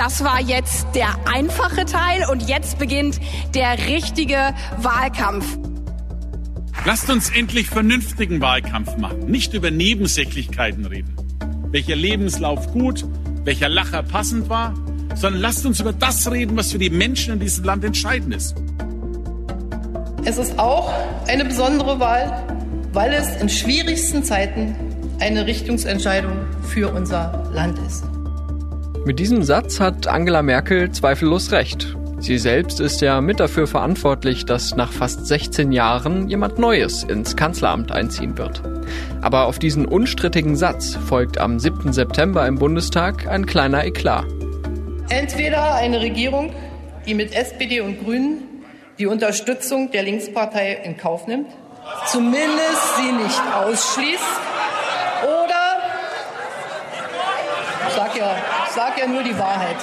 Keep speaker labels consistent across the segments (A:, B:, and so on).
A: Das war jetzt der einfache Teil und jetzt beginnt der richtige Wahlkampf.
B: Lasst uns endlich vernünftigen Wahlkampf machen, nicht über Nebensächlichkeiten reden. Welcher Lebenslauf gut, welcher Lacher passend war, sondern lasst uns über das reden, was für die Menschen in diesem Land entscheidend ist.
C: Es ist auch eine besondere Wahl, weil es in schwierigsten Zeiten eine Richtungsentscheidung für unser Land ist.
D: Mit diesem Satz hat Angela Merkel zweifellos recht. Sie selbst ist ja mit dafür verantwortlich, dass nach fast 16 Jahren jemand Neues ins Kanzleramt einziehen wird. Aber auf diesen unstrittigen Satz folgt am 7. September im Bundestag ein kleiner Eklat.
C: Entweder eine Regierung, die mit SPD und Grünen die Unterstützung der Linkspartei in Kauf nimmt, zumindest sie nicht ausschließt, oder, ich sag ja, ich sag ja nur die Wahrheit,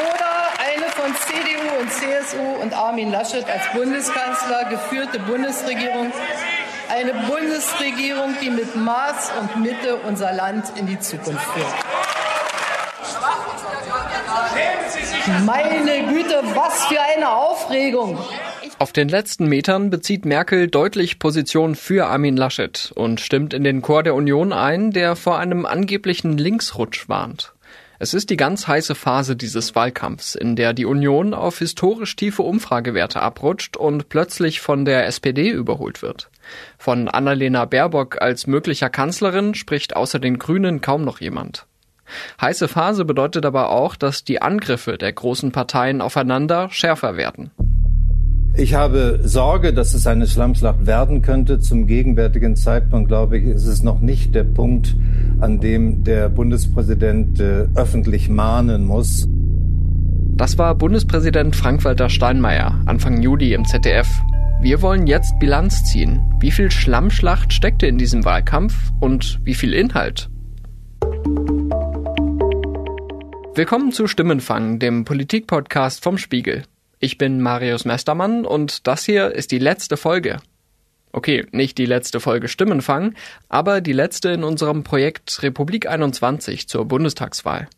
C: oder eine von CDU und CSU und Armin Laschet als Bundeskanzler geführte Bundesregierung, eine Bundesregierung, die mit Maß und Mitte unser Land in die Zukunft führt. Meine Güte, was für eine Aufregung!
D: Auf den letzten Metern bezieht Merkel deutlich Position für Armin Laschet und stimmt in den Chor der Union ein, der vor einem angeblichen Linksrutsch warnt. Es ist die ganz heiße Phase dieses Wahlkampfs, in der die Union auf historisch tiefe Umfragewerte abrutscht und plötzlich von der SPD überholt wird. Von Annalena Baerbock als möglicher Kanzlerin spricht außer den Grünen kaum noch jemand. Heiße Phase bedeutet aber auch, dass die Angriffe der großen Parteien aufeinander schärfer werden.
E: Ich habe Sorge, dass es eine Schlammschlacht werden könnte. Zum gegenwärtigen Zeitpunkt, glaube ich, ist es noch nicht der Punkt, an dem der Bundespräsident äh, öffentlich mahnen muss.
D: Das war Bundespräsident Frank-Walter Steinmeier Anfang Juli im ZDF. Wir wollen jetzt Bilanz ziehen. Wie viel Schlammschlacht steckte in diesem Wahlkampf und wie viel Inhalt? Willkommen zu Stimmenfang, dem Politikpodcast vom Spiegel. Ich bin Marius Mestermann und das hier ist die letzte Folge. Okay, nicht die letzte Folge Stimmenfang, aber die letzte in unserem Projekt Republik 21 zur Bundestagswahl.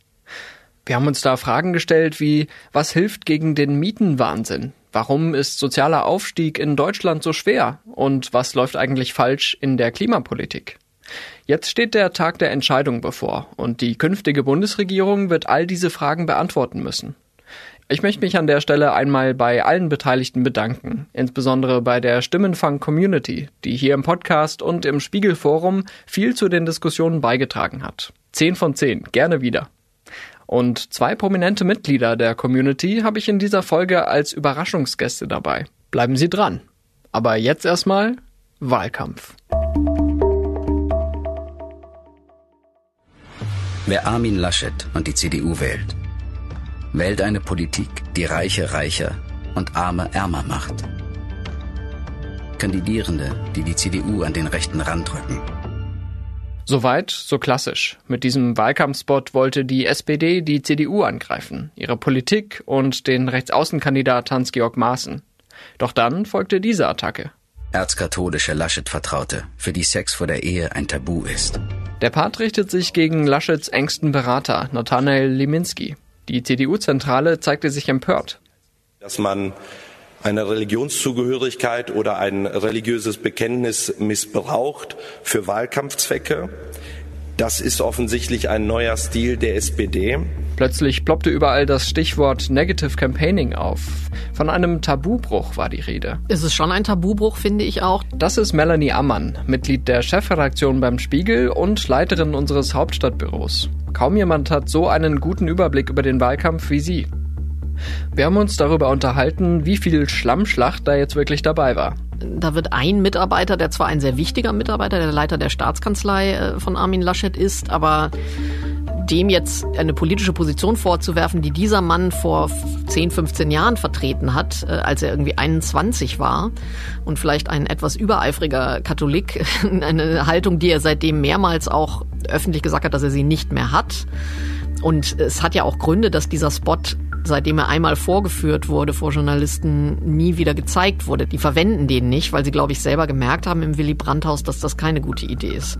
D: Wir haben uns da Fragen gestellt wie, was hilft gegen den Mietenwahnsinn? Warum ist sozialer Aufstieg in Deutschland so schwer? Und was läuft eigentlich falsch in der Klimapolitik? Jetzt steht der Tag der Entscheidung bevor und die künftige Bundesregierung wird all diese Fragen beantworten müssen. Ich möchte mich an der Stelle einmal bei allen Beteiligten bedanken, insbesondere bei der Stimmenfang-Community, die hier im Podcast und im Spiegelforum viel zu den Diskussionen beigetragen hat. Zehn von zehn, gerne wieder. Und zwei prominente Mitglieder der Community habe ich in dieser Folge als Überraschungsgäste dabei. Bleiben Sie dran. Aber jetzt erstmal Wahlkampf.
F: Wer Armin Laschet und die CDU wählt, wählt eine Politik, die Reiche reicher und Arme ärmer macht. Kandidierende, die die CDU an den rechten Rand rücken.
D: Soweit, so klassisch. Mit diesem Wahlkampfspot wollte die SPD die CDU angreifen, ihre Politik und den Rechtsaußenkandidat Hans-Georg Maaßen. Doch dann folgte diese Attacke.
F: Erzkatholische Laschet-Vertraute, für die Sex vor der Ehe ein Tabu ist.
D: Der Part richtet sich gegen Laschets engsten Berater, Nathanael Liminski. Die CDU-Zentrale zeigte sich empört.
G: Dass man eine Religionszugehörigkeit oder ein religiöses Bekenntnis missbraucht für Wahlkampfzwecke. Das ist offensichtlich ein neuer Stil der SPD.
D: Plötzlich ploppte überall das Stichwort Negative Campaigning auf. Von einem Tabubruch war die Rede.
H: Es ist schon ein Tabubruch, finde ich auch.
D: Das ist Melanie Ammann, Mitglied der Chefredaktion beim Spiegel und Leiterin unseres Hauptstadtbüros. Kaum jemand hat so einen guten Überblick über den Wahlkampf wie sie. Wir haben uns darüber unterhalten, wie viel Schlammschlacht da jetzt wirklich dabei war.
H: Da wird ein Mitarbeiter, der zwar ein sehr wichtiger Mitarbeiter, der Leiter der Staatskanzlei äh, von Armin Laschet ist, aber dem jetzt eine politische Position vorzuwerfen, die dieser Mann vor 10, 15 Jahren vertreten hat, äh, als er irgendwie 21 war und vielleicht ein etwas übereifriger Katholik, eine Haltung, die er seitdem mehrmals auch öffentlich gesagt hat, dass er sie nicht mehr hat. Und es hat ja auch Gründe, dass dieser Spot seitdem er einmal vorgeführt wurde vor Journalisten, nie wieder gezeigt wurde. Die verwenden den nicht, weil sie, glaube ich, selber gemerkt haben im Willy Brandt-Haus, dass das keine gute Idee ist.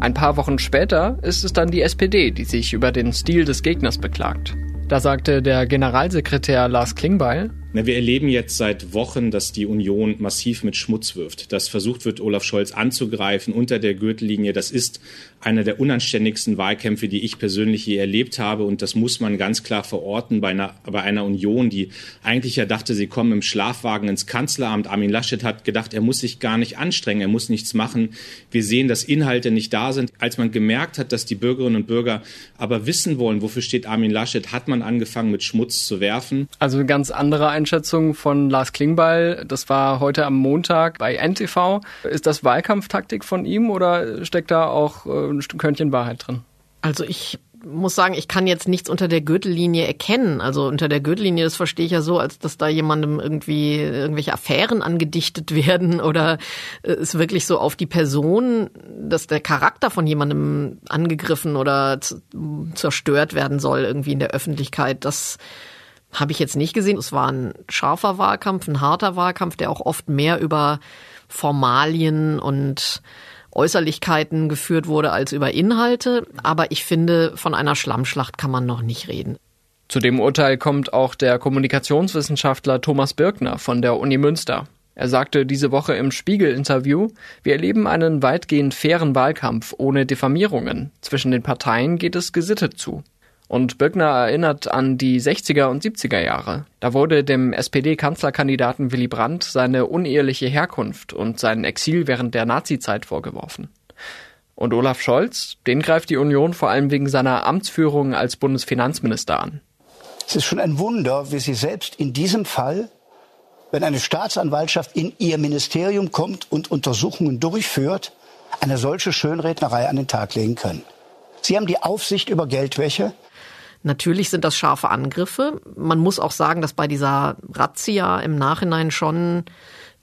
D: Ein paar Wochen später ist es dann die SPD, die sich über den Stil des Gegners beklagt. Da sagte der Generalsekretär Lars Klingbeil,
I: na, wir erleben jetzt seit Wochen, dass die Union massiv mit Schmutz wirft, dass versucht wird, Olaf Scholz anzugreifen unter der Gürtellinie. Das ist einer der unanständigsten Wahlkämpfe, die ich persönlich je erlebt habe. Und das muss man ganz klar verorten bei einer, bei einer Union, die eigentlich ja dachte, sie kommen im Schlafwagen ins Kanzleramt. Armin Laschet hat gedacht, er muss sich gar nicht anstrengen, er muss nichts machen. Wir sehen, dass Inhalte nicht da sind. Als man gemerkt hat, dass die Bürgerinnen und Bürger aber wissen wollen, wofür steht Armin Laschet, hat man angefangen, mit Schmutz zu werfen.
D: Also ganz andere Einschätzung von Lars Klingbeil. Das war heute am Montag bei NTV. Ist das Wahlkampftaktik von ihm oder steckt da auch äh, ein Körnchen Wahrheit drin?
H: Also ich muss sagen, ich kann jetzt nichts unter der Gürtellinie erkennen. Also unter der Gürtellinie, das verstehe ich ja so, als dass da jemandem irgendwie irgendwelche Affären angedichtet werden oder es wirklich so auf die Person, dass der Charakter von jemandem angegriffen oder zerstört werden soll irgendwie in der Öffentlichkeit. Das habe ich jetzt nicht gesehen. Es war ein scharfer Wahlkampf, ein harter Wahlkampf, der auch oft mehr über Formalien und Äußerlichkeiten geführt wurde als über Inhalte. Aber ich finde, von einer Schlammschlacht kann man noch nicht reden.
D: Zu dem Urteil kommt auch der Kommunikationswissenschaftler Thomas Birkner von der Uni Münster. Er sagte diese Woche im Spiegel-Interview, wir erleben einen weitgehend fairen Wahlkampf ohne Diffamierungen. Zwischen den Parteien geht es gesittet zu. Und Böckner erinnert an die 60er und 70er Jahre. Da wurde dem SPD-Kanzlerkandidaten Willy Brandt seine uneheliche Herkunft und sein Exil während der Nazizeit vorgeworfen. Und Olaf Scholz, den greift die Union vor allem wegen seiner Amtsführung als Bundesfinanzminister an.
J: Es ist schon ein Wunder, wie Sie selbst in diesem Fall, wenn eine Staatsanwaltschaft in Ihr Ministerium kommt und Untersuchungen durchführt, eine solche Schönrednerei an den Tag legen können. Sie haben die Aufsicht über Geldwäsche,
H: Natürlich sind das scharfe Angriffe. Man muss auch sagen, dass bei dieser Razzia im Nachhinein schon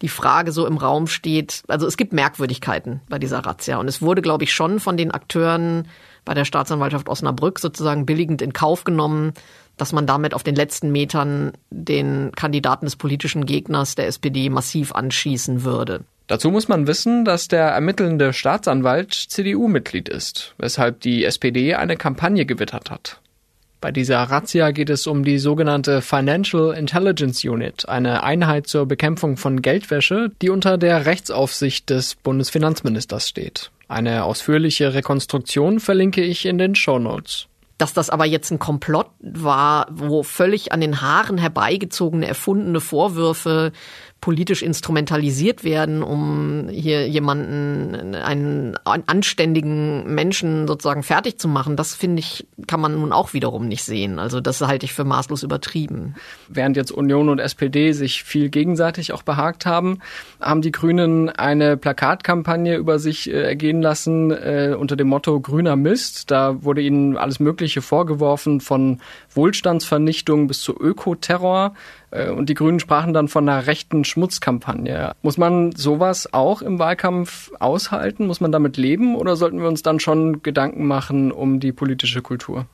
H: die Frage so im Raum steht. Also es gibt Merkwürdigkeiten bei dieser Razzia. Und es wurde, glaube ich, schon von den Akteuren bei der Staatsanwaltschaft Osnabrück sozusagen billigend in Kauf genommen, dass man damit auf den letzten Metern den Kandidaten des politischen Gegners der SPD massiv anschießen würde.
D: Dazu muss man wissen, dass der ermittelnde Staatsanwalt CDU-Mitglied ist, weshalb die SPD eine Kampagne gewittert hat. Bei dieser Razzia geht es um die sogenannte Financial Intelligence Unit, eine Einheit zur Bekämpfung von Geldwäsche, die unter der Rechtsaufsicht des Bundesfinanzministers steht. Eine ausführliche Rekonstruktion verlinke ich in den Show Notes.
H: Dass das aber jetzt ein Komplott war, wo völlig an den Haaren herbeigezogene, erfundene Vorwürfe politisch instrumentalisiert werden, um hier jemanden, einen anständigen Menschen sozusagen fertig zu machen, das finde ich, kann man nun auch wiederum nicht sehen. Also das halte ich für maßlos übertrieben.
D: Während jetzt Union und SPD sich viel gegenseitig auch behagt haben, haben die Grünen eine Plakatkampagne über sich äh, ergehen lassen äh, unter dem Motto Grüner Mist. Da wurde ihnen alles Mögliche vorgeworfen, von Wohlstandsvernichtung bis zu Ökoterror. Äh, und die Grünen sprachen dann von einer rechten Schmutzkampagne. Muss man sowas auch im Wahlkampf aushalten? Muss man damit leben? Oder sollten wir uns dann schon Gedanken machen um die politische Kultur?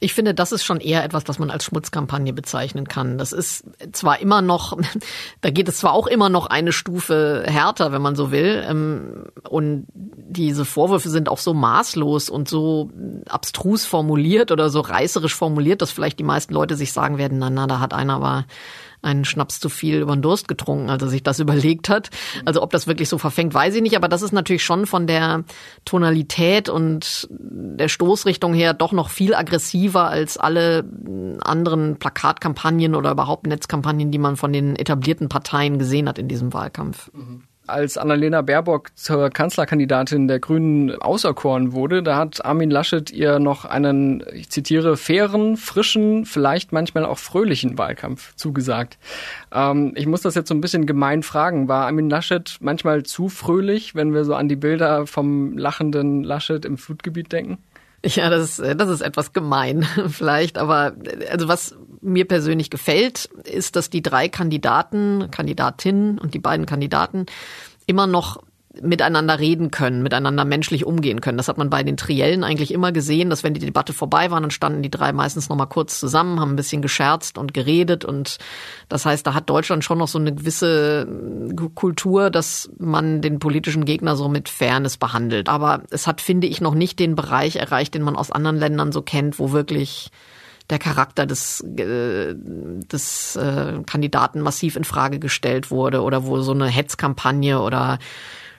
H: Ich finde, das ist schon eher etwas, was man als Schmutzkampagne bezeichnen kann. Das ist zwar immer noch, da geht es zwar auch immer noch eine Stufe härter, wenn man so will. Ähm, und diese Vorwürfe sind auch so maßlos und so abstrus formuliert oder so reißerisch formuliert, dass vielleicht die meisten Leute sich sagen werden, na, na, da hat einer aber einen Schnaps zu viel über den Durst getrunken, als er sich das überlegt hat. Also ob das wirklich so verfängt, weiß ich nicht, aber das ist natürlich schon von der Tonalität und der Stoßrichtung her doch noch viel aggressiver als alle anderen Plakatkampagnen oder überhaupt Netzkampagnen, die man von den etablierten Parteien gesehen hat in diesem Wahlkampf. Mhm
D: als Annalena Baerbock zur Kanzlerkandidatin der Grünen auserkoren wurde, da hat Armin Laschet ihr noch einen, ich zitiere, fairen, frischen, vielleicht manchmal auch fröhlichen Wahlkampf zugesagt. Ähm, ich muss das jetzt so ein bisschen gemein fragen. War Armin Laschet manchmal zu fröhlich, wenn wir so an die Bilder vom lachenden Laschet im Flutgebiet denken?
H: Ja, das ist, das ist etwas gemein vielleicht, aber also was mir persönlich gefällt, ist, dass die drei Kandidaten, Kandidatinnen und die beiden Kandidaten immer noch miteinander reden können, miteinander menschlich umgehen können. Das hat man bei den Triellen eigentlich immer gesehen, dass wenn die Debatte vorbei war, dann standen die drei meistens noch mal kurz zusammen, haben ein bisschen gescherzt und geredet und das heißt, da hat Deutschland schon noch so eine gewisse Kultur, dass man den politischen Gegner so mit Fairness behandelt. Aber es hat, finde ich, noch nicht den Bereich erreicht, den man aus anderen Ländern so kennt, wo wirklich der Charakter des, äh, des äh, Kandidaten massiv in Frage gestellt wurde oder wo so eine Hetzkampagne oder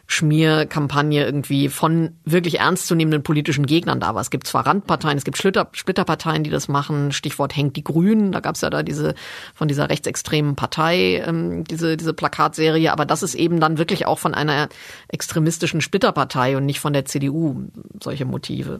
H: Schmierkampagne irgendwie von wirklich ernstzunehmenden politischen Gegnern da war. Es gibt zwar Randparteien, es gibt Splitter, Splitterparteien, die das machen. Stichwort hängt die Grünen. Da gab es ja da diese von dieser rechtsextremen Partei ähm, diese diese Plakatserie. Aber das ist eben dann wirklich auch von einer extremistischen Splitterpartei und nicht von der CDU solche Motive.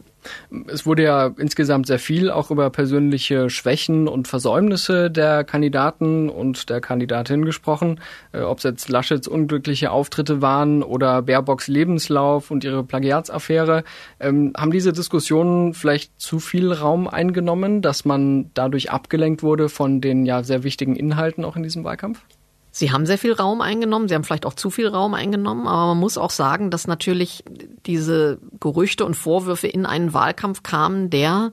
D: Es wurde ja insgesamt sehr viel auch über persönliche Schwächen und Versäumnisse der Kandidaten und der Kandidatin gesprochen. Äh, Ob es jetzt Laschets unglückliche Auftritte waren oder Baerbocks Lebenslauf und ihre Plagiatsaffäre. Ähm, haben diese Diskussionen vielleicht zu viel Raum eingenommen, dass man dadurch abgelenkt wurde von den ja sehr wichtigen Inhalten auch in diesem Wahlkampf?
H: Sie haben sehr viel Raum eingenommen, sie haben vielleicht auch zu viel Raum eingenommen, aber man muss auch sagen, dass natürlich diese Gerüchte und Vorwürfe in einen Wahlkampf kamen, der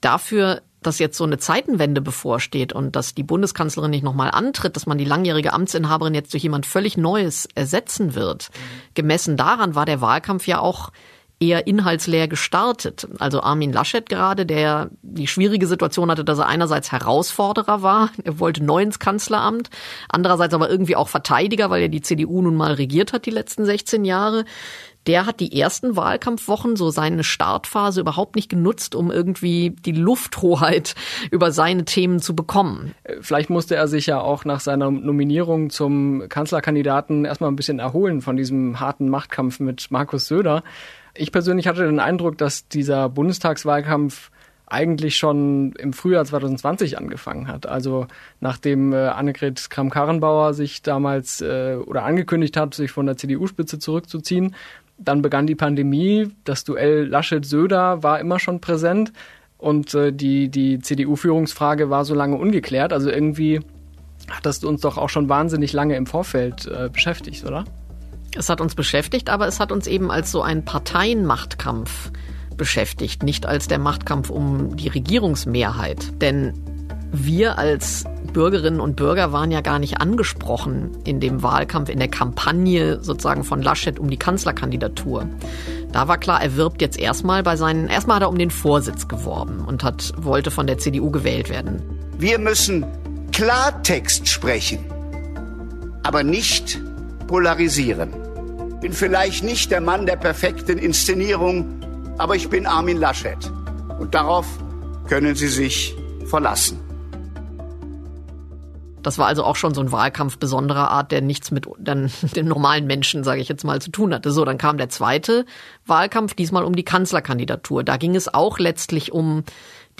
H: dafür dass jetzt so eine Zeitenwende bevorsteht und dass die Bundeskanzlerin nicht nochmal antritt, dass man die langjährige Amtsinhaberin jetzt durch jemand völlig Neues ersetzen wird. Gemessen daran war der Wahlkampf ja auch eher inhaltsleer gestartet. Also Armin Laschet gerade, der die schwierige Situation hatte, dass er einerseits Herausforderer war, er wollte neu ins Kanzleramt, andererseits aber irgendwie auch Verteidiger, weil er die CDU nun mal regiert hat die letzten 16 Jahre der hat die ersten Wahlkampfwochen, so seine Startphase, überhaupt nicht genutzt, um irgendwie die Lufthoheit über seine Themen zu bekommen.
D: Vielleicht musste er sich ja auch nach seiner Nominierung zum Kanzlerkandidaten erstmal ein bisschen erholen von diesem harten Machtkampf mit Markus Söder. Ich persönlich hatte den Eindruck, dass dieser Bundestagswahlkampf eigentlich schon im Frühjahr 2020 angefangen hat. Also nachdem äh, Annegret Kramp-Karrenbauer sich damals äh, oder angekündigt hat, sich von der CDU-Spitze zurückzuziehen, dann begann die Pandemie, das Duell Laschet-Söder war immer schon präsent und äh, die, die CDU-Führungsfrage war so lange ungeklärt. Also irgendwie hat das uns doch auch schon wahnsinnig lange im Vorfeld äh, beschäftigt, oder?
H: Es hat uns beschäftigt, aber es hat uns eben als so ein Parteienmachtkampf beschäftigt, nicht als der Machtkampf um die Regierungsmehrheit. Denn wir als Bürgerinnen und Bürger waren ja gar nicht angesprochen in dem Wahlkampf, in der Kampagne sozusagen von Laschet um die Kanzlerkandidatur. Da war klar, er wirbt jetzt erstmal bei seinen, erstmal hat er um den Vorsitz geworben und hat, wollte von der CDU gewählt werden.
J: Wir müssen Klartext sprechen, aber nicht polarisieren. Bin vielleicht nicht der Mann der perfekten Inszenierung, aber ich bin Armin Laschet. Und darauf können Sie sich verlassen.
H: Das war also auch schon so ein Wahlkampf besonderer Art, der nichts mit dann dem normalen Menschen, sage ich jetzt mal, zu tun hatte. So, dann kam der zweite Wahlkampf, diesmal um die Kanzlerkandidatur. Da ging es auch letztlich um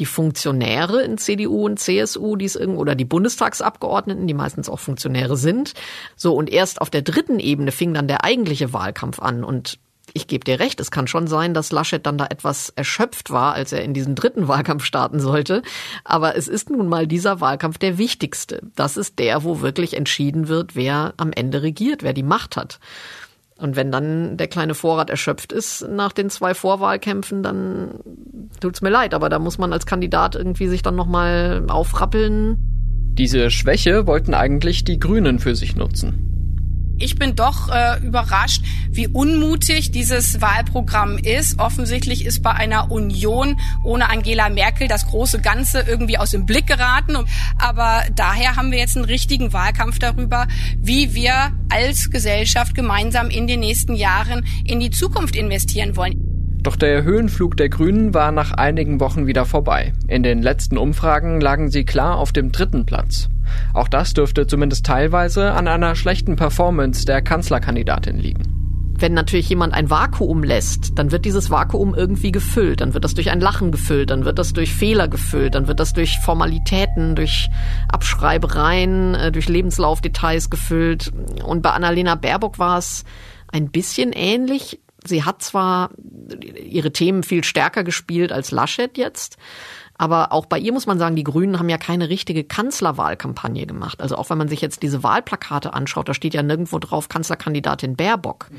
H: die Funktionäre in CDU und CSU, die es irgendwo, oder die Bundestagsabgeordneten, die meistens auch Funktionäre sind. So, und erst auf der dritten Ebene fing dann der eigentliche Wahlkampf an. Und ich gebe dir recht, es kann schon sein, dass Laschet dann da etwas erschöpft war, als er in diesen dritten Wahlkampf starten sollte. Aber es ist nun mal dieser Wahlkampf der wichtigste. Das ist der, wo wirklich entschieden wird, wer am Ende regiert, wer die Macht hat. Und wenn dann der kleine Vorrat erschöpft ist nach den zwei Vorwahlkämpfen, dann tut's mir leid, aber da muss man als Kandidat irgendwie sich dann nochmal aufrappeln.
D: Diese Schwäche wollten eigentlich die Grünen für sich nutzen.
A: Ich bin doch äh, überrascht, wie unmutig dieses Wahlprogramm ist. Offensichtlich ist bei einer Union ohne Angela Merkel das große Ganze irgendwie aus dem Blick geraten. Aber daher haben wir jetzt einen richtigen Wahlkampf darüber, wie wir als Gesellschaft gemeinsam in den nächsten Jahren in die Zukunft investieren wollen.
D: Doch der Höhenflug der Grünen war nach einigen Wochen wieder vorbei. In den letzten Umfragen lagen sie klar auf dem dritten Platz. Auch das dürfte zumindest teilweise an einer schlechten Performance der Kanzlerkandidatin liegen.
H: Wenn natürlich jemand ein Vakuum lässt, dann wird dieses Vakuum irgendwie gefüllt. Dann wird das durch ein Lachen gefüllt, dann wird das durch Fehler gefüllt, dann wird das durch Formalitäten, durch Abschreibereien, äh, durch Lebenslaufdetails gefüllt. Und bei Annalena Baerbock war es ein bisschen ähnlich sie hat zwar ihre Themen viel stärker gespielt als Laschet jetzt, aber auch bei ihr muss man sagen, die Grünen haben ja keine richtige Kanzlerwahlkampagne gemacht. Also auch wenn man sich jetzt diese Wahlplakate anschaut, da steht ja nirgendwo drauf Kanzlerkandidatin Baerbock. Mhm.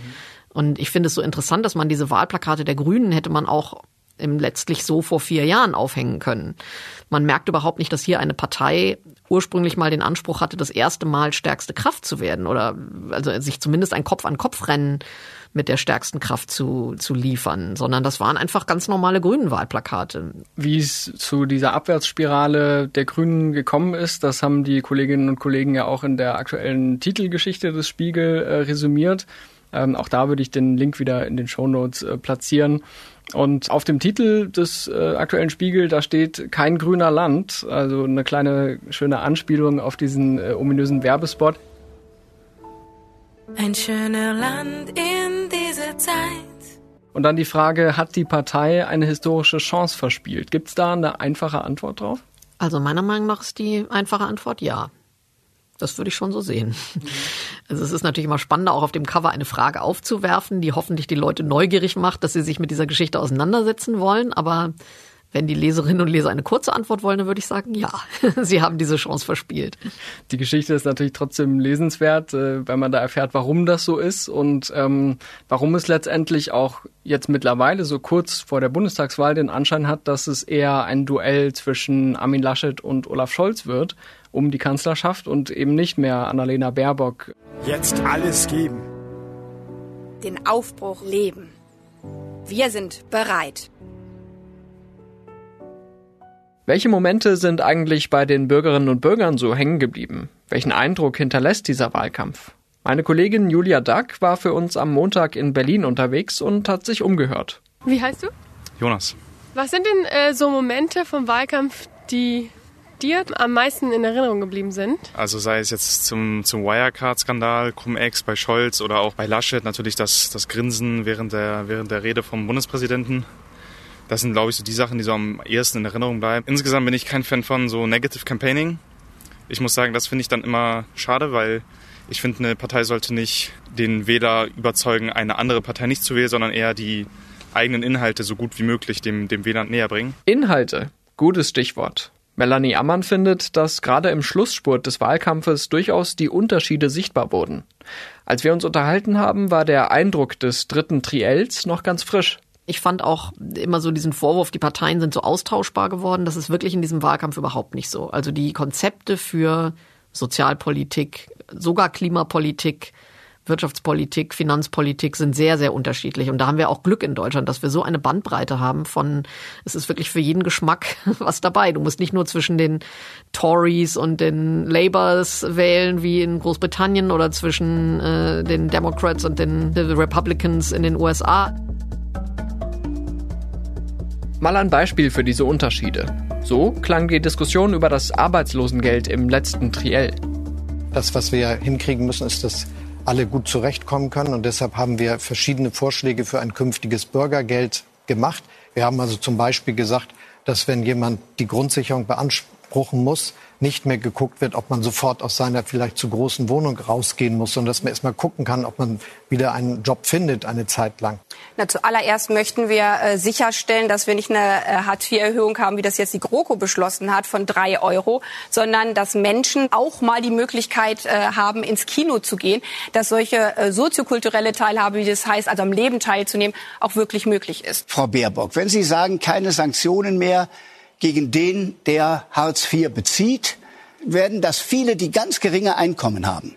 H: Und ich finde es so interessant, dass man diese Wahlplakate der Grünen hätte man auch im letztlich so vor vier Jahren aufhängen können. Man merkt überhaupt nicht, dass hier eine Partei ursprünglich mal den Anspruch hatte, das erste Mal stärkste Kraft zu werden oder also sich zumindest ein Kopf-an-Kopf-Rennen mit der stärksten Kraft zu, zu liefern, sondern das waren einfach ganz normale grünen Wahlplakate.
D: Wie es zu dieser Abwärtsspirale der Grünen gekommen ist, das haben die Kolleginnen und Kollegen ja auch in der aktuellen Titelgeschichte des Spiegel äh, resümiert. Ähm, auch da würde ich den Link wieder in den Shownotes äh, platzieren. Und auf dem Titel des äh, aktuellen Spiegel, da steht kein grüner Land, also eine kleine schöne Anspielung auf diesen äh, ominösen Werbespot.
K: Ein schöner Land in dieser Zeit.
D: Und dann die Frage, hat die Partei eine historische Chance verspielt? Gibt es da eine einfache Antwort drauf?
H: Also meiner Meinung nach ist die einfache Antwort ja. Das würde ich schon so sehen. Also es ist natürlich immer spannender, auch auf dem Cover eine Frage aufzuwerfen, die hoffentlich die Leute neugierig macht, dass sie sich mit dieser Geschichte auseinandersetzen wollen. Aber wenn die Leserinnen und Leser eine kurze Antwort wollen, dann würde ich sagen, ja, sie haben diese Chance verspielt.
D: Die Geschichte ist natürlich trotzdem lesenswert, äh, weil man da erfährt, warum das so ist und ähm, warum es letztendlich auch jetzt mittlerweile so kurz vor der Bundestagswahl den Anschein hat, dass es eher ein Duell zwischen Armin Laschet und Olaf Scholz wird um die Kanzlerschaft und eben nicht mehr Annalena Baerbock.
L: Jetzt alles geben.
A: Den Aufbruch leben. Wir sind bereit.
D: Welche Momente sind eigentlich bei den Bürgerinnen und Bürgern so hängen geblieben? Welchen Eindruck hinterlässt dieser Wahlkampf? Meine Kollegin Julia Dack war für uns am Montag in Berlin unterwegs und hat sich umgehört.
M: Wie heißt du?
N: Jonas.
M: Was sind denn äh, so Momente vom Wahlkampf, die dir am meisten in Erinnerung geblieben sind?
N: Also sei es jetzt zum, zum Wirecard-Skandal, Cum-Ex bei Scholz oder auch bei Laschet natürlich das, das Grinsen während der, während der Rede vom Bundespräsidenten. Das sind, glaube ich, so die Sachen, die so am ehesten in Erinnerung bleiben. Insgesamt bin ich kein Fan von so Negative Campaigning. Ich muss sagen, das finde ich dann immer schade, weil ich finde, eine Partei sollte nicht den Wähler überzeugen, eine andere Partei nicht zu wählen, sondern eher die eigenen Inhalte so gut wie möglich dem, dem Wähler näher bringen.
D: Inhalte, gutes Stichwort. Melanie Ammann findet, dass gerade im Schlussspurt des Wahlkampfes durchaus die Unterschiede sichtbar wurden. Als wir uns unterhalten haben, war der Eindruck des dritten Triels noch ganz frisch.
H: Ich fand auch immer so diesen Vorwurf, die Parteien sind so austauschbar geworden. Das ist wirklich in diesem Wahlkampf überhaupt nicht so. Also die Konzepte für Sozialpolitik, sogar Klimapolitik, Wirtschaftspolitik, Finanzpolitik sind sehr, sehr unterschiedlich. Und da haben wir auch Glück in Deutschland, dass wir so eine Bandbreite haben von, es ist wirklich für jeden Geschmack was dabei. Du musst nicht nur zwischen den Tories und den Labours wählen, wie in Großbritannien, oder zwischen äh, den Democrats und den Republicans in den USA.
D: Mal ein Beispiel für diese Unterschiede. So klang die Diskussion über das Arbeitslosengeld im letzten Triell.
O: Das, was wir hinkriegen müssen, ist, dass alle gut zurechtkommen können. Und deshalb haben wir verschiedene Vorschläge für ein künftiges Bürgergeld gemacht. Wir haben also zum Beispiel gesagt, dass wenn jemand die Grundsicherung beanspruchen muss, nicht mehr geguckt wird, ob man sofort aus seiner vielleicht zu großen Wohnung rausgehen muss, sondern dass man erstmal gucken kann, ob man wieder einen Job findet eine Zeit lang.
A: Na, zuallererst möchten wir äh, sicherstellen, dass wir nicht eine äh, Hartz-IV-Erhöhung haben, wie das jetzt die GroKo beschlossen hat, von drei Euro, sondern dass Menschen auch mal die Möglichkeit äh, haben, ins Kino zu gehen, dass solche äh, soziokulturelle Teilhabe, wie das heißt, also am Leben teilzunehmen, auch wirklich möglich ist.
J: Frau Baerbock, wenn Sie sagen, keine Sanktionen mehr, gegen den, der Hartz IV bezieht, werden das viele, die ganz geringe Einkommen haben,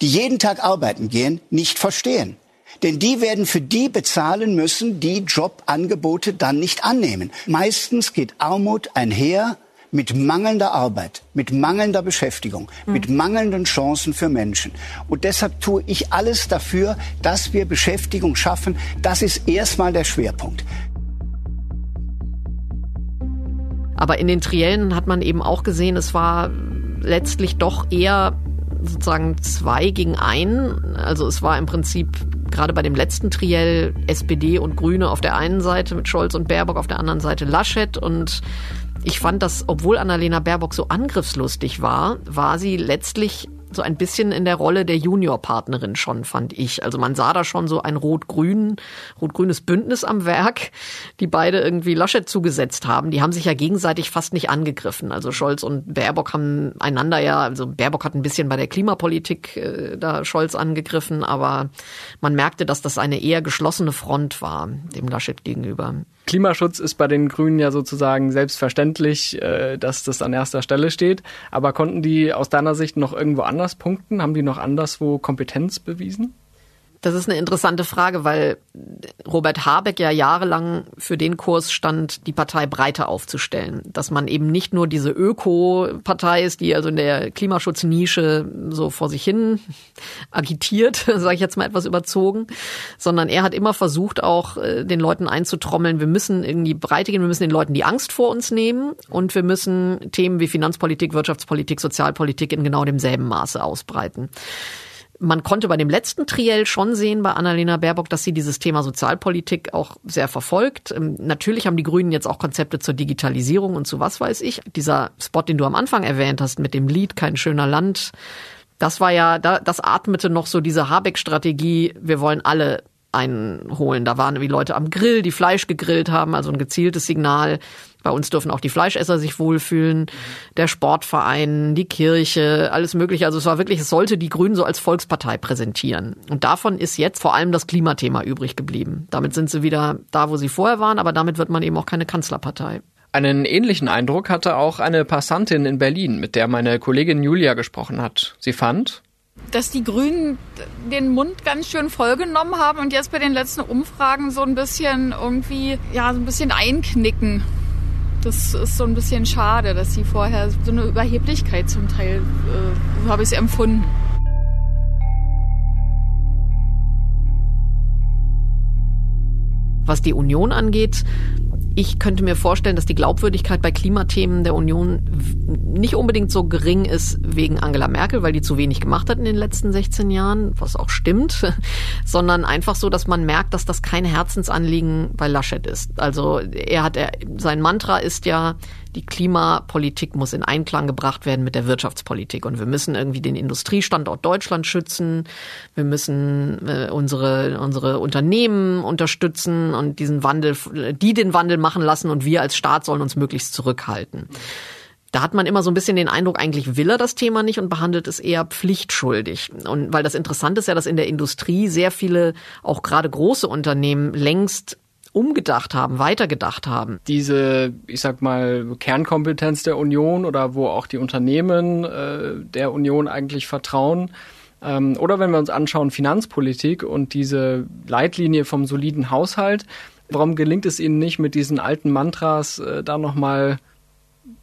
J: die jeden Tag arbeiten gehen, nicht verstehen. Denn die werden für die bezahlen müssen, die Jobangebote dann nicht annehmen. Meistens geht Armut einher mit mangelnder Arbeit, mit mangelnder Beschäftigung, mhm. mit mangelnden Chancen für Menschen. Und deshalb tue ich alles dafür, dass wir Beschäftigung schaffen. Das ist erstmal der Schwerpunkt.
H: Aber in den Triellen hat man eben auch gesehen, es war letztlich doch eher sozusagen zwei gegen ein. Also es war im Prinzip gerade bei dem letzten Triell SPD und Grüne auf der einen Seite mit Scholz und Baerbock auf der anderen Seite Laschet und ich fand, dass obwohl Annalena Baerbock so angriffslustig war, war sie letztlich so ein bisschen in der Rolle der Juniorpartnerin schon, fand ich. Also man sah da schon so ein rot-grün, rot-grünes Bündnis am Werk, die beide irgendwie Laschet zugesetzt haben. Die haben sich ja gegenseitig fast nicht angegriffen. Also Scholz und Baerbock haben einander ja, also Baerbock hat ein bisschen bei der Klimapolitik äh, da Scholz angegriffen, aber man merkte, dass das eine eher geschlossene Front war, dem Laschet gegenüber.
D: Klimaschutz ist bei den Grünen ja sozusagen selbstverständlich, äh, dass das an erster Stelle steht. Aber konnten die aus deiner Sicht noch irgendwo anders punkten? Haben die noch anderswo Kompetenz bewiesen?
H: Das ist eine interessante Frage, weil Robert Habeck ja jahrelang für den Kurs stand, die Partei breiter aufzustellen. Dass man eben nicht nur diese Öko-Partei ist, die also in der Klimaschutznische so vor sich hin agitiert, sage ich jetzt mal etwas überzogen, sondern er hat immer versucht, auch äh, den Leuten einzutrommeln, wir müssen irgendwie breite gehen, wir müssen den Leuten die Angst vor uns nehmen und wir müssen Themen wie Finanzpolitik, Wirtschaftspolitik, Sozialpolitik in genau demselben Maße ausbreiten. Man konnte bei dem letzten Triell schon sehen bei Annalena Baerbock, dass sie dieses Thema Sozialpolitik auch sehr verfolgt. Ähm, natürlich haben die Grünen jetzt auch Konzepte zur Digitalisierung und zu was weiß ich. Dieser Spot, den du am Anfang erwähnt hast mit dem Lied Kein schöner Land, das war ja, das atmete noch so diese Habeck-Strategie, wir wollen alle einholen. Da waren wie Leute am Grill, die Fleisch gegrillt haben, also ein gezieltes Signal. Bei uns dürfen auch die Fleischesser sich wohlfühlen, der Sportverein, die Kirche, alles mögliche. Also es war wirklich, es sollte die Grünen so als Volkspartei präsentieren. Und davon ist jetzt vor allem das Klimathema übrig geblieben. Damit sind sie wieder da, wo sie vorher waren, aber damit wird man eben auch keine Kanzlerpartei.
D: Einen ähnlichen Eindruck hatte auch eine Passantin in Berlin, mit der meine Kollegin Julia gesprochen hat. Sie fand,
P: dass die Grünen den Mund ganz schön vollgenommen haben und jetzt bei den letzten Umfragen so ein bisschen irgendwie, ja, so ein bisschen einknicken. Das ist so ein bisschen schade, dass sie vorher so eine Überheblichkeit zum Teil, äh, so habe ich es empfunden.
H: Was die Union angeht, ich könnte mir vorstellen, dass die Glaubwürdigkeit bei Klimathemen der Union nicht unbedingt so gering ist wegen Angela Merkel, weil die zu wenig gemacht hat in den letzten 16 Jahren, was auch stimmt, sondern einfach so, dass man merkt, dass das kein Herzensanliegen bei Laschet ist. Also er hat, er, sein Mantra ist ja, die Klimapolitik muss in Einklang gebracht werden mit der Wirtschaftspolitik. Und wir müssen irgendwie den Industriestandort Deutschland schützen. Wir müssen äh, unsere, unsere Unternehmen unterstützen und diesen Wandel, die den Wandel machen lassen und wir als Staat sollen uns möglichst zurückhalten. Da hat man immer so ein bisschen den Eindruck, eigentlich will er das Thema nicht und behandelt es eher pflichtschuldig. Und weil das Interessante ist ja, dass in der Industrie sehr viele, auch gerade große Unternehmen längst umgedacht haben, weitergedacht haben.
D: Diese, ich sag mal, Kernkompetenz der Union oder wo auch die Unternehmen äh, der Union eigentlich vertrauen. Ähm, oder wenn wir uns anschauen, Finanzpolitik und diese Leitlinie vom soliden Haushalt, warum gelingt es ihnen nicht, mit diesen alten Mantras äh, da nochmal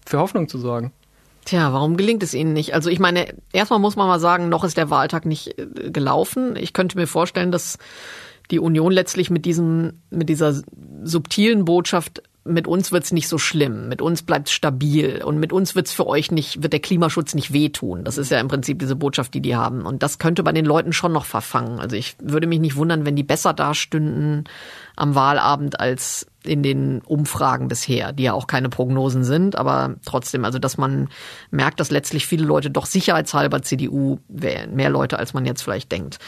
D: für Hoffnung zu sorgen?
H: Tja, warum gelingt es Ihnen nicht? Also ich meine, erstmal muss man mal sagen, noch ist der Wahltag nicht äh, gelaufen. Ich könnte mir vorstellen, dass die Union letztlich mit diesem, mit dieser subtilen Botschaft mit uns wird's nicht so schlimm, mit uns bleibt's stabil und mit uns wird's für euch nicht, wird der Klimaschutz nicht wehtun. Das ist ja im Prinzip diese Botschaft, die die haben. Und das könnte bei den Leuten schon noch verfangen. Also ich würde mich nicht wundern, wenn die besser dastünden am Wahlabend als in den Umfragen bisher, die ja auch keine Prognosen sind, aber trotzdem, also dass man merkt, dass letztlich viele Leute doch sicherheitshalber CDU wählen, mehr Leute, als man jetzt vielleicht denkt.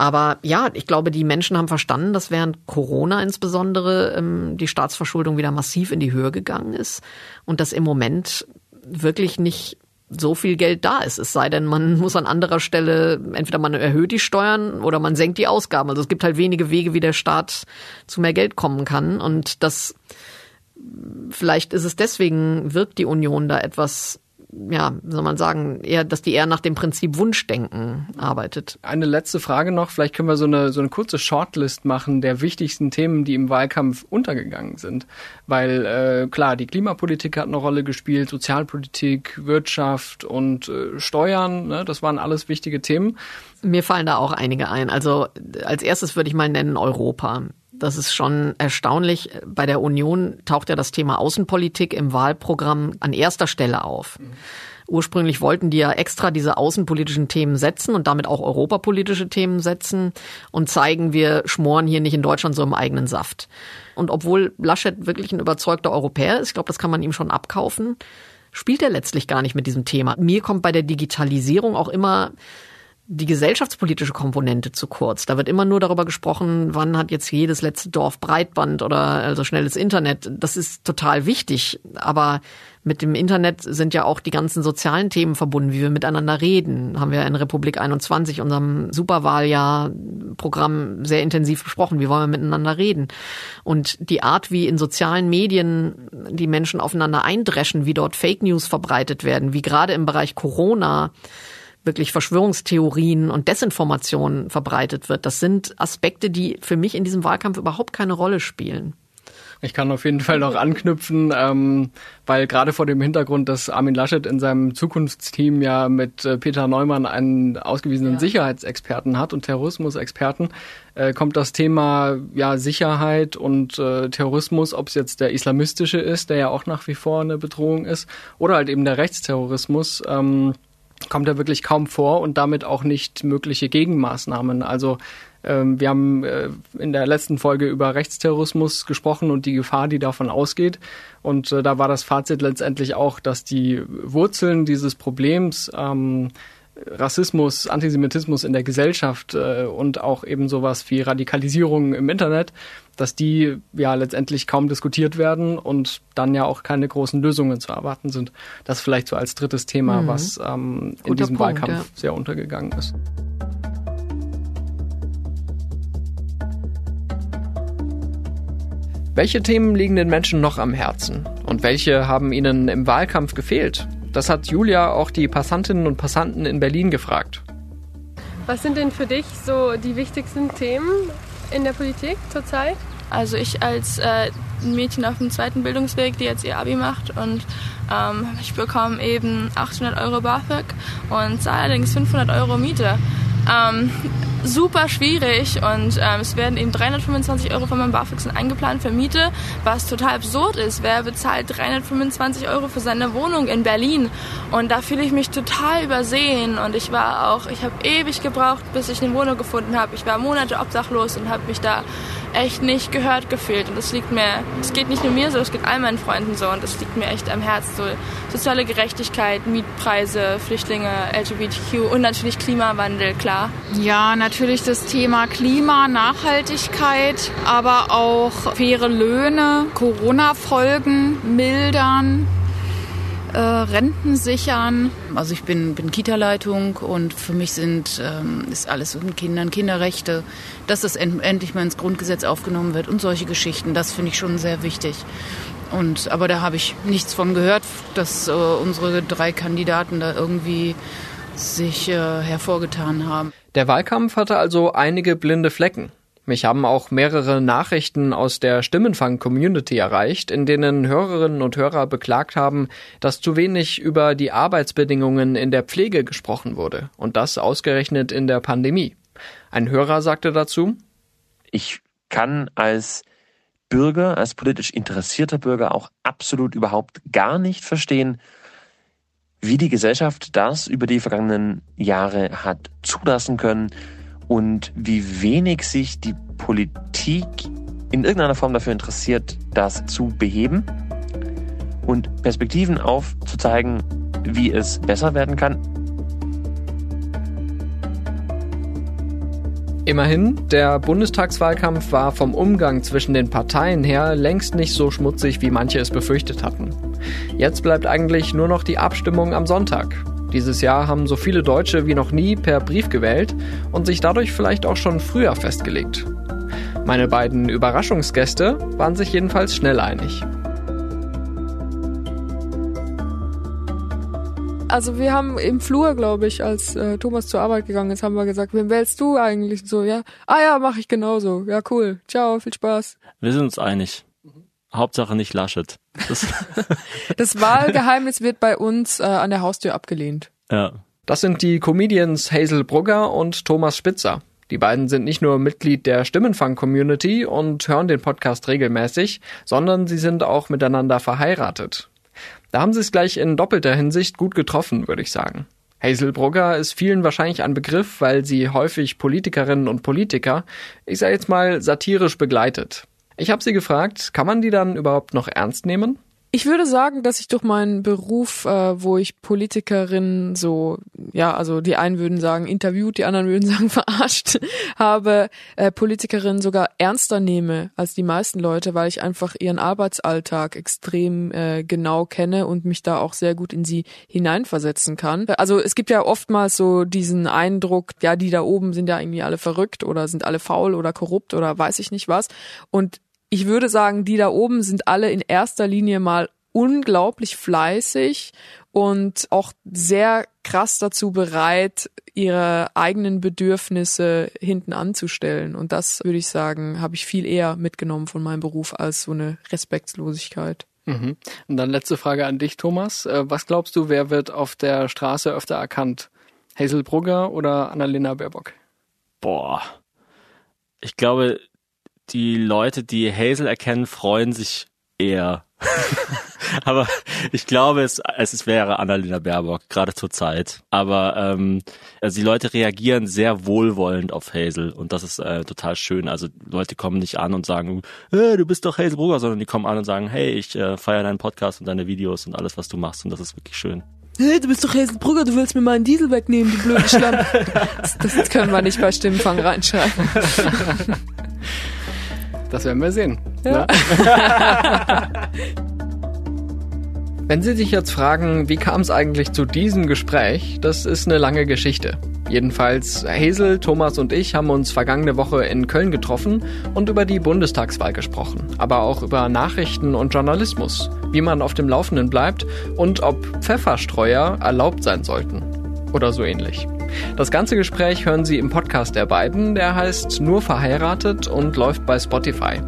H: Aber ja, ich glaube, die Menschen haben verstanden, dass während Corona insbesondere ähm, die Staatsverschuldung wieder massiv in die Höhe gegangen ist und dass im Moment wirklich nicht so viel Geld da ist. Es sei denn, man muss an anderer Stelle, entweder man erhöht die Steuern oder man senkt die Ausgaben. Also es gibt halt wenige Wege, wie der Staat zu mehr Geld kommen kann. Und das, vielleicht ist es deswegen, wirkt die Union da etwas ja, soll man sagen, eher, dass die eher nach dem Prinzip Wunschdenken arbeitet.
D: Eine letzte Frage noch. Vielleicht können wir so eine, so eine kurze Shortlist machen der wichtigsten Themen, die im Wahlkampf untergegangen sind. Weil, äh, klar, die Klimapolitik hat eine Rolle gespielt, Sozialpolitik, Wirtschaft und äh, Steuern, ne, das waren alles wichtige Themen.
H: Mir fallen da auch einige ein. Also als erstes würde ich mal nennen Europa. Das ist schon erstaunlich. Bei der Union taucht ja das Thema Außenpolitik im Wahlprogramm an erster Stelle auf. Ursprünglich wollten die ja extra diese außenpolitischen Themen setzen und damit auch europapolitische Themen setzen und zeigen, wir schmoren hier nicht in Deutschland so im eigenen Saft. Und obwohl Laschet wirklich ein überzeugter Europäer ist, ich glaube, das kann man ihm schon abkaufen, spielt er letztlich gar nicht mit diesem Thema. Mir kommt bei der Digitalisierung auch immer die gesellschaftspolitische Komponente zu kurz. Da wird immer nur darüber gesprochen, wann hat jetzt jedes letzte Dorf Breitband oder also schnelles Internet. Das ist total wichtig, aber mit dem Internet sind ja auch die ganzen sozialen Themen verbunden, wie wir miteinander reden. Haben wir in Republik 21, unserem Superwahljahr-Programm, sehr intensiv besprochen. Wie wollen wir miteinander reden? Und die Art, wie in sozialen Medien die Menschen aufeinander eindreschen, wie dort Fake News verbreitet werden, wie gerade im Bereich Corona wirklich Verschwörungstheorien und Desinformation verbreitet wird. Das sind Aspekte, die für mich in diesem Wahlkampf überhaupt keine Rolle spielen.
D: Ich kann auf jeden Fall noch anknüpfen, ähm, weil gerade vor dem Hintergrund, dass Armin Laschet in seinem Zukunftsteam ja mit äh, Peter Neumann einen ausgewiesenen ja. Sicherheitsexperten hat und Terrorismusexperten, äh, kommt das Thema ja Sicherheit und äh, Terrorismus, ob es jetzt der islamistische ist, der ja auch nach wie vor eine Bedrohung ist, oder halt eben der Rechtsterrorismus. Ähm, kommt er wirklich kaum vor und damit auch nicht mögliche Gegenmaßnahmen. Also ähm, wir haben äh, in der letzten Folge über Rechtsterrorismus gesprochen und die Gefahr, die davon ausgeht. Und äh, da war das Fazit letztendlich auch, dass die Wurzeln dieses Problems ähm, Rassismus, Antisemitismus in der Gesellschaft äh, und auch eben sowas wie Radikalisierung im Internet, dass die ja letztendlich kaum diskutiert werden und dann ja auch keine großen Lösungen zu erwarten sind. Das vielleicht so als drittes Thema, mhm. was ähm, in diesem Punkt, Wahlkampf ja. sehr untergegangen ist. Welche Themen liegen den Menschen noch am Herzen? Und welche haben ihnen im Wahlkampf gefehlt? Das hat Julia auch die Passantinnen und Passanten in Berlin gefragt.
M: Was sind denn für dich so die wichtigsten Themen in der Politik zurzeit?
Q: Also ich als äh, Mädchen auf dem zweiten Bildungsweg, die jetzt ihr Abi macht und ähm, ich bekomme eben 800 Euro BAföG und zahle allerdings 500 Euro Miete. Ähm, super schwierig und ähm, es werden eben 325 Euro von meinem BAföG eingeplant für Miete, was total absurd ist. Wer bezahlt 325 Euro für seine Wohnung in Berlin? Und da fühle ich mich total übersehen und ich war auch, ich habe ewig gebraucht, bis ich eine Wohnung gefunden habe. Ich war Monate obdachlos und habe mich da echt nicht gehört gefühlt und das liegt mir, es geht nicht nur mir so, es geht all meinen Freunden so und das liegt mir echt am Herzen. So soziale Gerechtigkeit, Mietpreise, Flüchtlinge, LGBTQ und natürlich Klimawandel, klar.
P: Ja, natürlich das Thema Klima, Nachhaltigkeit, aber auch faire Löhne, Corona-Folgen mildern, äh, Renten sichern.
R: Also ich bin, bin Kita-Leitung und für mich sind, ähm, ist alles mit Kindern, Kinderrechte, dass das end endlich mal ins Grundgesetz aufgenommen wird und solche Geschichten, das finde ich schon sehr wichtig. Und, aber da habe ich nichts von gehört, dass äh, unsere drei Kandidaten da irgendwie sich äh, hervorgetan haben.
D: Der Wahlkampf hatte also einige blinde Flecken. Mich haben auch mehrere Nachrichten aus der Stimmenfang-Community erreicht, in denen Hörerinnen und Hörer beklagt haben, dass zu wenig über die Arbeitsbedingungen in der Pflege gesprochen wurde. Und das ausgerechnet in der Pandemie. Ein Hörer sagte dazu,
S: Ich kann als Bürger, als politisch interessierter Bürger auch absolut überhaupt gar nicht verstehen, wie die Gesellschaft das über die vergangenen Jahre hat zulassen können, und wie wenig sich die Politik in irgendeiner Form dafür interessiert, das zu beheben und Perspektiven aufzuzeigen, wie es besser werden kann.
D: Immerhin, der Bundestagswahlkampf war vom Umgang zwischen den Parteien her längst nicht so schmutzig, wie manche es befürchtet hatten. Jetzt bleibt eigentlich nur noch die Abstimmung am Sonntag. Dieses Jahr haben so viele Deutsche wie noch nie per Brief gewählt und sich dadurch vielleicht auch schon früher festgelegt. Meine beiden Überraschungsgäste waren sich jedenfalls schnell einig.
M: Also wir haben im Flur, glaube ich, als äh, Thomas zur Arbeit gegangen ist, haben wir gesagt, wen wählst du eigentlich? so, ja. Ah ja, mache ich genauso. Ja, cool. Ciao, viel Spaß.
T: Wir sind uns einig. Hauptsache nicht Laschet.
M: Das, das Wahlgeheimnis wird bei uns äh, an der Haustür abgelehnt.
T: Ja.
D: Das sind die Comedians Hazel Brugger und Thomas Spitzer. Die beiden sind nicht nur Mitglied der Stimmenfang-Community und hören den Podcast regelmäßig, sondern sie sind auch miteinander verheiratet. Da haben sie es gleich in doppelter Hinsicht gut getroffen, würde ich sagen. Hazel Brugger ist vielen wahrscheinlich ein Begriff, weil sie häufig Politikerinnen und Politiker, ich sage jetzt mal, satirisch begleitet. Ich habe sie gefragt, kann man die dann überhaupt noch ernst nehmen?
M: Ich würde sagen, dass ich durch meinen Beruf, äh, wo ich Politikerinnen so, ja, also die einen würden sagen interviewt, die anderen würden sagen verarscht, habe, äh, Politikerinnen sogar ernster nehme als die meisten Leute, weil ich einfach ihren Arbeitsalltag extrem äh, genau kenne und mich da auch sehr gut in sie hineinversetzen kann. Also es gibt ja oftmals so diesen Eindruck, ja, die da oben sind ja irgendwie alle verrückt oder sind alle faul oder korrupt oder weiß ich nicht was. Und ich würde sagen, die da oben sind alle in erster Linie mal unglaublich fleißig und auch sehr krass dazu bereit, ihre eigenen Bedürfnisse hinten anzustellen. Und das würde ich sagen, habe ich viel eher mitgenommen von meinem Beruf als so eine Respektlosigkeit.
D: Mhm. Und dann letzte Frage an dich, Thomas. Äh, was glaubst du, wer wird auf der Straße öfter erkannt? Hazel Brugger oder Annalena Baerbock?
T: Boah. Ich glaube, die Leute, die Hazel erkennen, freuen sich eher. Aber ich glaube, es, es wäre Annalena Baerbock, gerade zur Zeit. Aber ähm, also die Leute reagieren sehr wohlwollend auf Hazel und das ist äh, total schön. Also Leute kommen nicht an und sagen, hey, du bist doch Hazel Brugger, sondern die kommen an und sagen, hey, ich äh, feiere deinen Podcast und deine Videos und alles, was du machst und das ist wirklich schön.
M: Hey, du bist doch Hazel Brugger, du willst mir meinen Diesel wegnehmen, du blöde Schlampe. das, das können wir nicht bei Stimmenfang reinschreiben.
D: Das werden wir sehen. Ja. Wenn Sie sich jetzt fragen, wie kam es eigentlich zu diesem Gespräch, das ist eine lange Geschichte. Jedenfalls Hazel, Thomas und ich haben uns vergangene Woche in Köln getroffen und über die Bundestagswahl gesprochen, aber auch über Nachrichten und Journalismus, wie man auf dem Laufenden bleibt und ob Pfefferstreuer erlaubt sein sollten oder so ähnlich. Das ganze Gespräch hören Sie im Podcast der beiden, der heißt Nur verheiratet und läuft bei Spotify.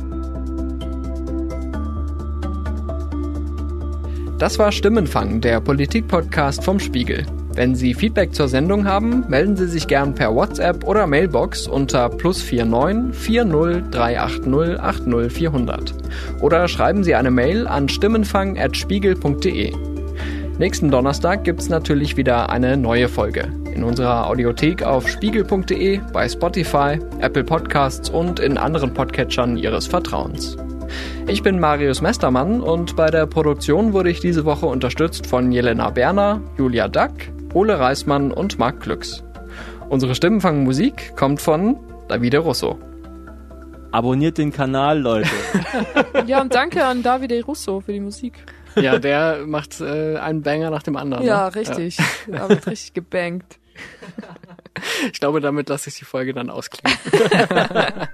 D: Das war Stimmenfang, der Politik-Podcast vom Spiegel. Wenn Sie Feedback zur Sendung haben, melden Sie sich gern per WhatsApp oder Mailbox unter plus 49 40 380 80 400. Oder schreiben Sie eine Mail an stimmenfang.spiegel.de. Nächsten Donnerstag gibt's natürlich wieder eine neue Folge. In unserer Audiothek auf spiegel.de, bei Spotify, Apple Podcasts und in anderen Podcatchern Ihres Vertrauens. Ich bin Marius Mestermann und bei der Produktion wurde ich diese Woche unterstützt von Jelena Berner, Julia Dack, Ole Reismann und Marc Glücks. Unsere Stimmenfangmusik kommt von Davide Russo.
T: Abonniert den Kanal, Leute.
M: ja, und danke an Davide Russo für die Musik.
D: Ja, der macht äh, einen Banger nach dem anderen.
M: Ja,
D: ne?
M: richtig. Ja. Da wird richtig gebankt.
D: Ich glaube, damit lasse ich die Folge dann ausklingen.